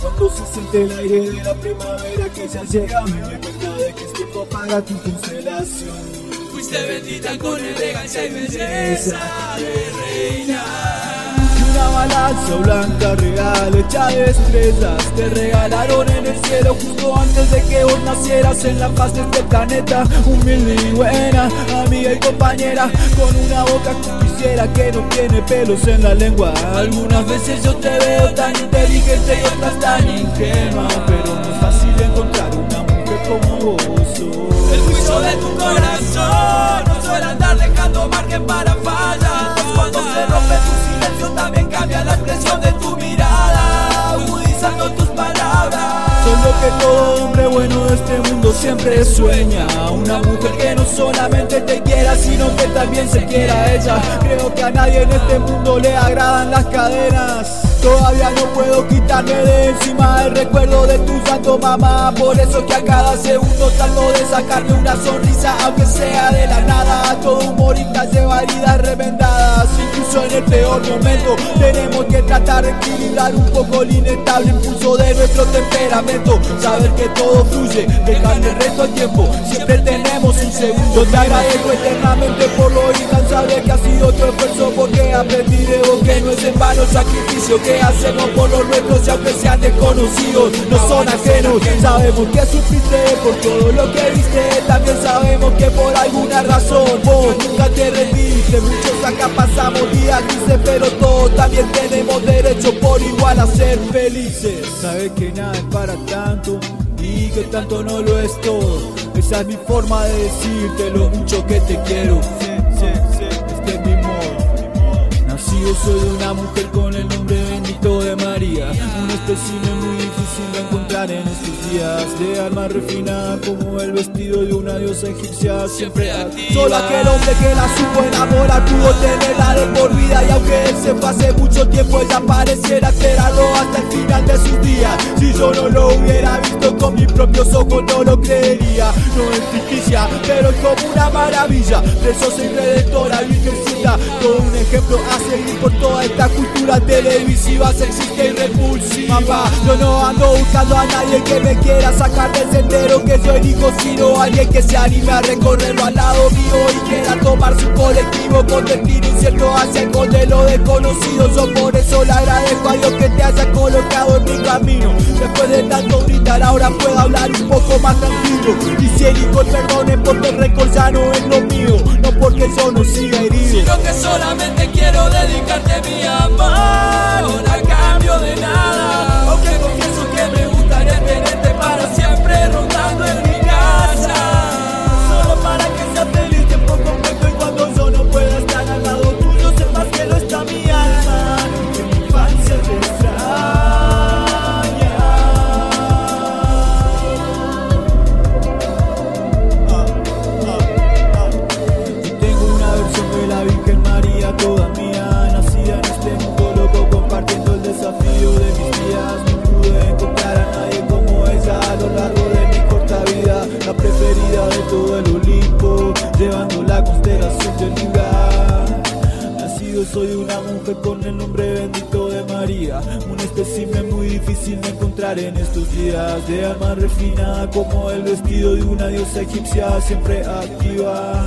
Cuando se siente el aire de la primavera que ya llega Me doy cuenta de que es tiempo para tu constelación. Fuiste bendita con elegancia y belleza de reina una balanza blanca real hecha de estrellas Te regalaron en el cielo justo antes de que vos nacieras En la faz de este planeta. Humilde y buena, amiga y compañera Con una boca que quisiera que no tiene pelos en la lengua. Algunas veces yo te veo tan inteligente y otras tan ingenua Pero no es fácil también cambia la expresión de tu mirada Agudizando tus palabras. Solo que todo hombre bueno de este mundo siempre sueña. Una mujer que no solamente te quiera sino que también se quiera ella. Creo que a nadie en este mundo le agradan las cadenas. Todavía no puedo quitarme de encima el recuerdo de tu santo mamá. Por eso que a cada segundo trato de sacarme una sonrisa Aunque sea de la nada peor momento. Tenemos que tratar de equilibrar un poco el inestable. Impulso de nuestro temperamento. Saber que todo fluye, dejarle el resto al tiempo. Siempre tenemos un segundo. Te agradezco eternamente por lo incansable que ha sido tu esfuerzo Porque aprendí de vos que no es en vano sacrificio que hacemos por los nuestros y aunque sean desconocidos no son ajenos. Sabemos que sufriste por todo lo que viste. También sabemos que por alguna razón vos nunca te rendiste. Días grises pero todos también tenemos derecho por igual a ser felices. Sabes que nada es para tanto y que tanto no lo es todo. Esa es mi forma de decirte lo mucho que te quiero. Este es mi modo. Nacido soy de una mujer con el nombre bendito de María. Un espécimen muy difícil de encontrar en estos días. De alma refinada como el vestido de una diosa egipcia Siempre activa. Solo aquel hombre que la supo enamorar pudo tenerla de por vida. Y aunque él se fue hace mucho tiempo ella pareciera esperarlo hasta el final de días Si yo no lo hubiera visto con mis propios ojos no lo creería. No es ficticia pero es como una maravilla. Preciosa y redentora, virgencita Todo un ejemplo a seguir por toda esta cultura televisiva sexista y repulsiva. Yo no ando buscando a nadie que me quiera sacar del sendero que yo elijo Sino alguien que se anime a recorrerlo al lado mío Y quiera tomar su colectivo con destino incierto hacia el modelo desconocido. Yo por eso le agradezco a Dios que te haya colocado mi camino. Después de tanto gritar ahora puedo hablar un poco más tranquilo. Y perdón es porque el récord ya no es lo mío. No porque yo no siga herido. Sino que solamente quiero dedicarte mi Soy una mujer con el nombre bendito de María. Un espécimen muy difícil de encontrar en estos días. De alma refinada como el vestido de una diosa egipcia siempre activa